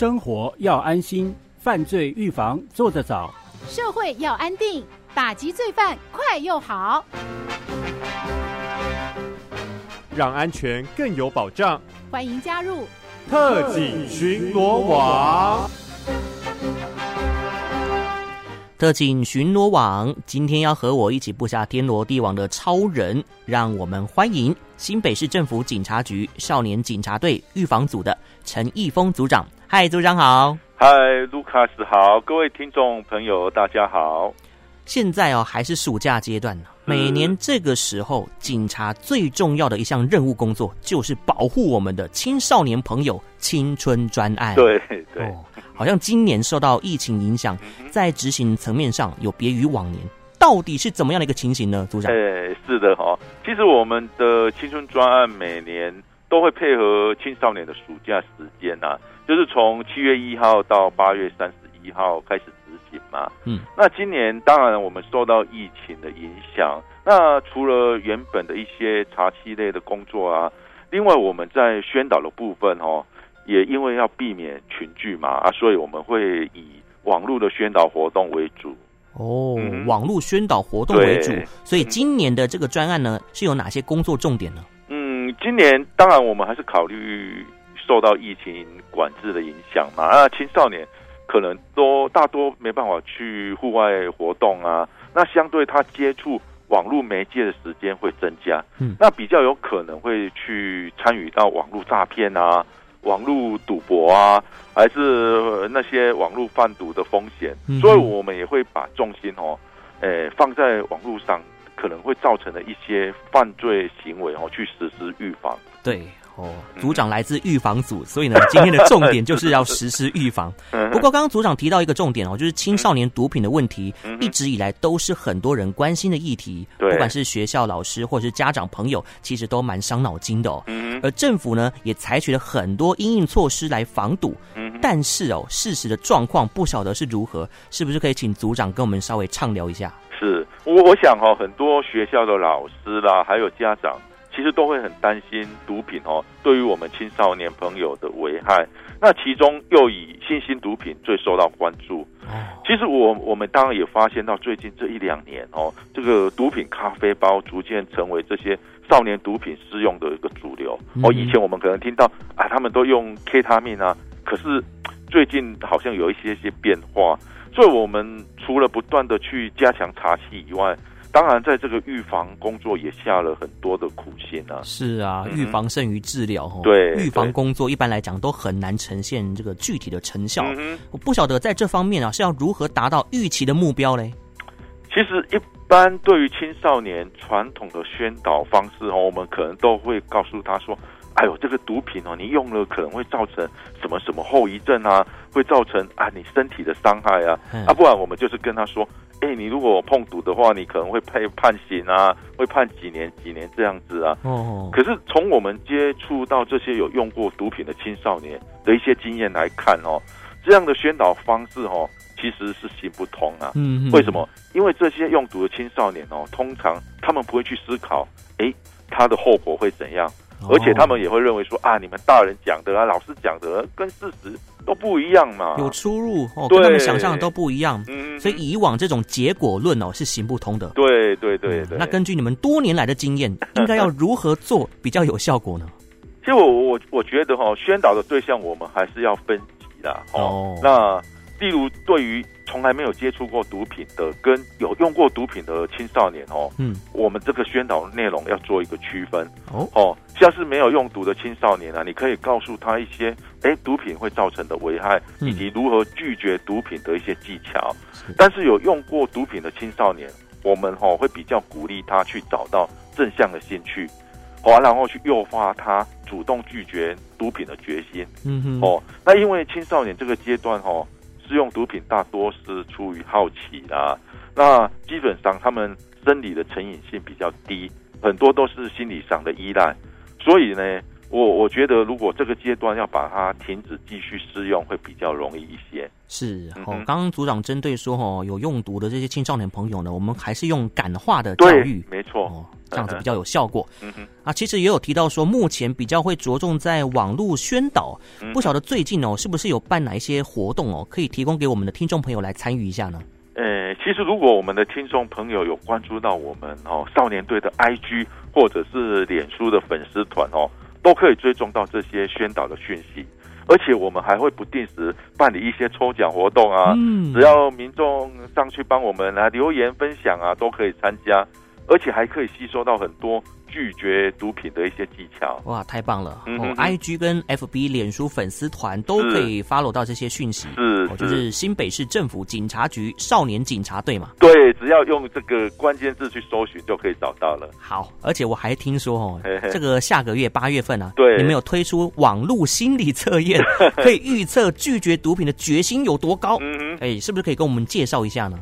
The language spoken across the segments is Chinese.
生活要安心，犯罪预防做得早；社会要安定，打击罪犯快又好。让安全更有保障，欢迎加入特警巡逻网。特警巡逻网今天要和我一起布下天罗地网的超人，让我们欢迎新北市政府警察局少年警察队预防组的陈义峰组长。嗨，组长好！嗨，卢卡斯好！各位听众朋友，大家好！现在哦，还是暑假阶段呢。每年这个时候，警察最重要的一项任务工作就是保护我们的青少年朋友青春专案。对对。哦好像今年受到疫情影响，在执行层面上有别于往年，到底是怎么样的一个情形呢？组长？哎，是的哈，其实我们的青春专案每年都会配合青少年的暑假时间啊，就是从七月一号到八月三十一号开始执行嘛。嗯，那今年当然我们受到疫情的影响，那除了原本的一些茶器类的工作啊，另外我们在宣导的部分哦。也因为要避免群聚嘛啊，所以我们会以网络的宣导活动为主。哦，嗯、网络宣导活动为主，所以今年的这个专案呢，是有哪些工作重点呢？嗯，今年当然我们还是考虑受到疫情管制的影响嘛，啊，青少年可能都大多没办法去户外活动啊，那相对他接触网络媒介的时间会增加，嗯，那比较有可能会去参与到网络诈骗啊。网络赌博啊，还是那些网络贩毒的风险，嗯、所以我们也会把重心哦，诶、欸，放在网络上可能会造成的一些犯罪行为哦，去实施预防。对。哦，组长来自预防组，所以呢，今天的重点就是要实施预防。不过，刚刚组长提到一个重点哦，就是青少年毒品的问题，一直以来都是很多人关心的议题。不管是学校老师或者是家长朋友，其实都蛮伤脑筋的哦。而政府呢，也采取了很多应应措施来防堵。但是哦，事实的状况不晓得是如何，是不是可以请组长跟我们稍微畅聊一下？是我我想哈，很多学校的老师啦，还有家长。其实都会很担心毒品哦，对于我们青少年朋友的危害。那其中又以新型毒品最受到关注。其实我我们当然也发现到最近这一两年哦，这个毒品咖啡包逐渐成为这些少年毒品使用的一个主流。哦，以前我们可能听到啊，他们都用 K 他命啊，可是最近好像有一些些变化。所以我们除了不断的去加强查缉以外，当然，在这个预防工作也下了很多的苦心啊。是啊，预防胜于治疗哦。对，预防工作一般来讲都很难呈现这个具体的成效。我不晓得在这方面啊，是要如何达到预期的目标嘞？其实，一般对于青少年传统的宣导方式哦，我们可能都会告诉他说：“哎呦，这个毒品哦，你用了可能会造成什么什么后遗症啊，会造成啊你身体的伤害啊。”啊，不然我们就是跟他说。哎、欸，你如果碰毒的话，你可能会被判刑啊，会判几年几年这样子啊。哦。可是从我们接触到这些有用过毒品的青少年的一些经验来看哦，这样的宣导方式哦，其实是行不通啊。嗯。为什么？因为这些用毒的青少年哦，通常他们不会去思考，哎、欸，他的后果会怎样。而且他们也会认为说啊，你们大人讲的啊，老师讲的跟事实都不一样嘛，有出入哦，跟他们想象的都不一样。嗯，所以以往这种结果论哦是行不通的。对对对对。那根据你们多年来的经验，应该要如何做比较有效果呢？其实我我我觉得哈，宣导的对象我们还是要分级的哦。那例如对于。从来没有接触过毒品的，跟有用过毒品的青少年哦，嗯，我们这个宣导内容要做一个区分哦哦，像是没有用毒的青少年啊，你可以告诉他一些，哎，毒品会造成的危害，以及如何拒绝毒品的一些技巧。嗯、但是有用过毒品的青少年，我们哈、哦、会比较鼓励他去找到正向的兴趣，好、哦，然后去诱发他主动拒绝毒品的决心。嗯哼，哦，那因为青少年这个阶段哈、哦。使用毒品大多是出于好奇啦，那基本上他们生理的成瘾性比较低，很多都是心理上的依赖，所以呢，我我觉得如果这个阶段要把它停止继续试用，会比较容易一些。是哦，刚刚组长针对说哦，有用毒的这些青少年朋友呢，我们还是用感化的教育，没错，哦，这样子比较有效果。嗯哼，啊，其实也有提到说，目前比较会着重在网络宣导，嗯不晓得最近哦，是不是有办哪一些活动哦，可以提供给我们的听众朋友来参与一下呢？呃，其实如果我们的听众朋友有关注到我们哦少年队的 IG 或者是脸书的粉丝团哦，都可以追踪到这些宣导的讯息。而且我们还会不定时办理一些抽奖活动啊，嗯只要民众上去帮我们来留言分享啊，都可以参加，而且还可以吸收到很多拒绝毒品的一些技巧。哇，太棒了！嗯哼哦，IG 跟 FB 脸书粉丝团都可以 follow 到这些讯息。是哦，就是新北市政府警察局少年警察队嘛。对，只要用这个关键字去搜寻就可以找到了。好，而且我还听说哦嘿嘿，这个下个月八月份啊，对你们有推出网络心理测验，可以预测拒绝毒品的决心有多高。嗯哼。哎，是不是可以跟我们介绍一下呢？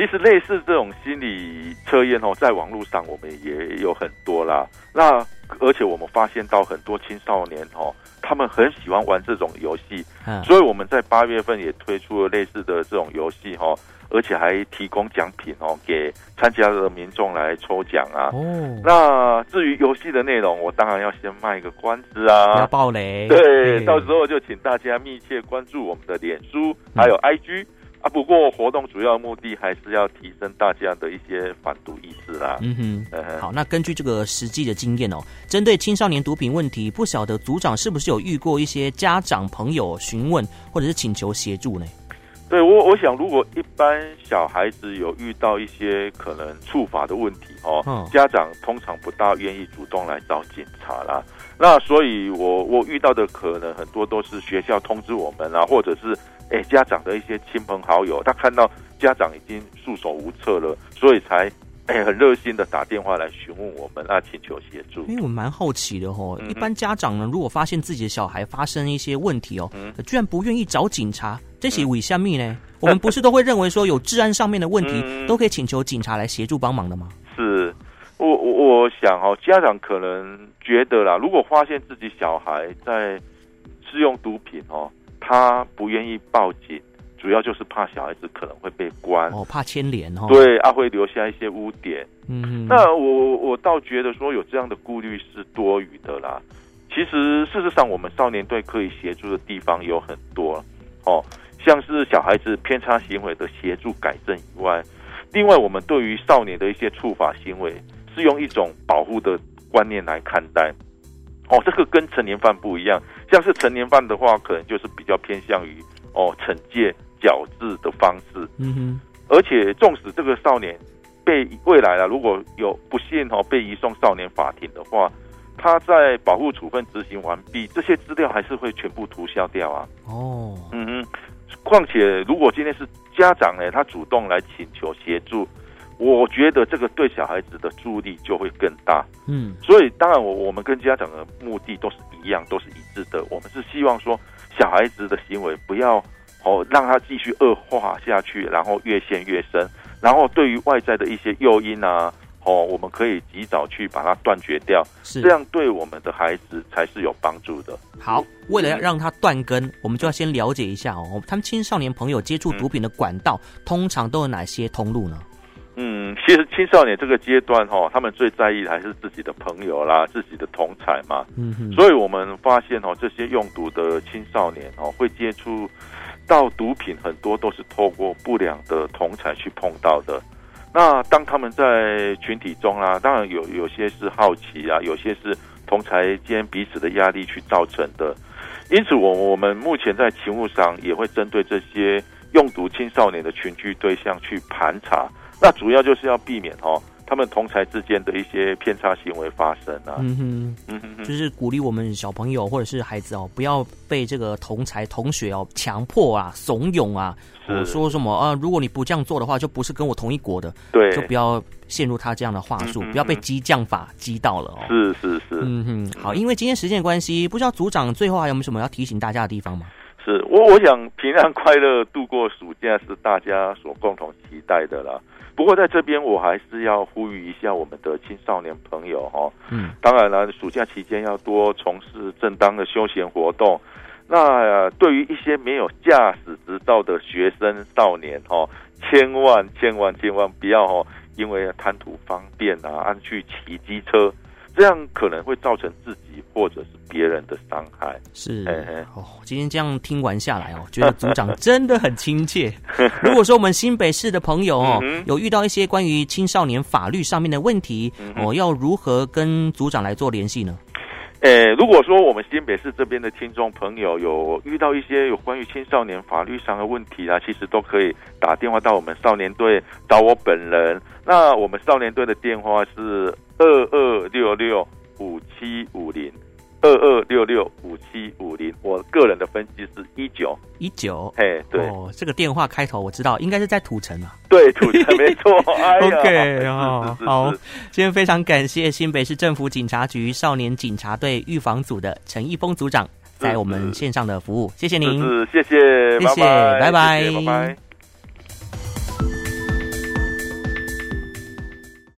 其实类似这种心理测验哦，在网络上我们也有很多啦。那而且我们发现到很多青少年哦，他们很喜欢玩这种游戏，嗯，所以我们在八月份也推出了类似的这种游戏哦，而且还提供奖品哦给参加的民众来抽奖啊。哦，那至于游戏的内容，我当然要先卖个关子不要啊。暴雷。对，到时候就请大家密切关注我们的脸书还有 IG。啊，不过活动主要目的还是要提升大家的一些反毒意识啦。嗯哼。嗯，好，那根据这个实际的经验哦，针对青少年毒品问题，不晓得组长是不是有遇过一些家长朋友询问或者是请求协助呢？对我，我想如果一般小孩子有遇到一些可能触法的问题哦，嗯家长通常不大愿意主动来找警察啦。那所以我我遇到的可能很多都是学校通知我们啦，或者是哎家长的一些亲朋好友，他看到家长已经束手无策了，所以才哎很热心的打电话来询问我们，啊请求协助。因为我蛮好奇的哦，嗯一般家长呢，如果发现自己的小孩发生一些问题哦，嗯居然不愿意找警察，这是为什么呢？我们不是都会认为说有治安上面的问题，嗯都可以请求警察来协助帮忙的吗？是，我我我想哦，家长可能觉得啦，如果发现自己小孩在试用毒品哦，他不愿意报警，主要就是怕小孩子可能会被关，哦，怕牵连哦。，对，啊会留下一些污点。嗯哼，那我我倒觉得说有这样的顾虑是多余的啦。其实事实上，我们少年队可以协助的地方有很多哦，像是小孩子偏差行为的协助改正以外，另外我们对于少年的一些触法行为是用一种保护的观念来看待。哦，这个跟成年犯不一样，像是成年犯的话，可能就是比较偏向于哦惩戒、矫治的方式。嗯哼，而且，纵使这个少年被未来啊，如果有不幸哦被移送少年法庭的话，他在保护处分执行完毕，这些资料还是会全部涂销掉啊。哦，嗯哼，况且如果今天是家长呢，他主动来请求协助，我觉得这个对小孩子的助力就会更大。嗯，所以，当然我我们跟家长的目的都是一样，都是一致的。我们是希望说，小孩子的行为不要哦让他继续恶化下去，然后越陷越深。然后，对于外在的一些诱因啊，哦，我们可以及早去把它断绝掉，是这样对我们的孩子才是有帮助的。好，为了要让他断根，我们就要先了解一下哦，他们青少年朋友接触毒品的管道，通常都有哪些通路呢？嗯，其实青少年这个阶段哈、哦，他们最在意的还是自己的朋友啦，自己的同才嘛。嗯哼，所以我们发现哦，这些用毒的青少年哦，会接触到毒品，很多都是透过不良的同才去碰到的。那当他们在群体中啦、啊，当然有有些是好奇啊，有些是同才间彼此的压力去造成的。因此，我我们目前在勤务上也会针对这些用毒青少年的群聚对象去盘查。那主要就是要避免哦，他们同才之间的一些偏差行为发生啊。嗯哼。嗯哼哼，就是鼓励我们小朋友或者是孩子哦，不要被这个同才同学哦强迫啊、怂恿啊，我说什么啊？如果你不这样做的话，就不是跟我同一国的，对，就不要陷入他这样的话术，不要被激将法激到了哦。是是是，嗯哼，好，因为今天时间关系，不知道组长最后还有没有什么要提醒大家的地方吗？是我我想平安快乐度过暑假是大家所共同期待的啦。不过在这边我还是要呼吁一下我们的青少年朋友哈，嗯，当然了，暑假期间要多从事正当的休闲活动。那、呃、对于一些没有驾驶执照的学生少年哈，千万千万千万不要哈，因为贪图方便啊，安去骑机车。这样可能会造成自己或者是别人的伤害。是哦，今天这样听完下来哦，觉得组长真的很亲切。如果说我们新北市的朋友哦，嗯、有遇到一些关于青少年法律上面的问题，嗯、哦，要如何跟组长来做联系呢？诶，如果说我们新北市这边的听众朋友有遇到一些有关于青少年法律上的问题啊，其实都可以打电话到我们少年队找我本人。那我们少年队的电话是二二六六五七五零。二二六六五七五零，我个人的分析是一九。一九，嘿，对，哦，这个电话开头我知道，应该是在土城啊，对，土城没错。哎、OK，哦，好，今天非常感谢新北市政府警察局少年警察队预防组的陈义峰组长在我们线上的服务，谢谢您，是，是，谢谢，谢谢，拜拜，拜拜。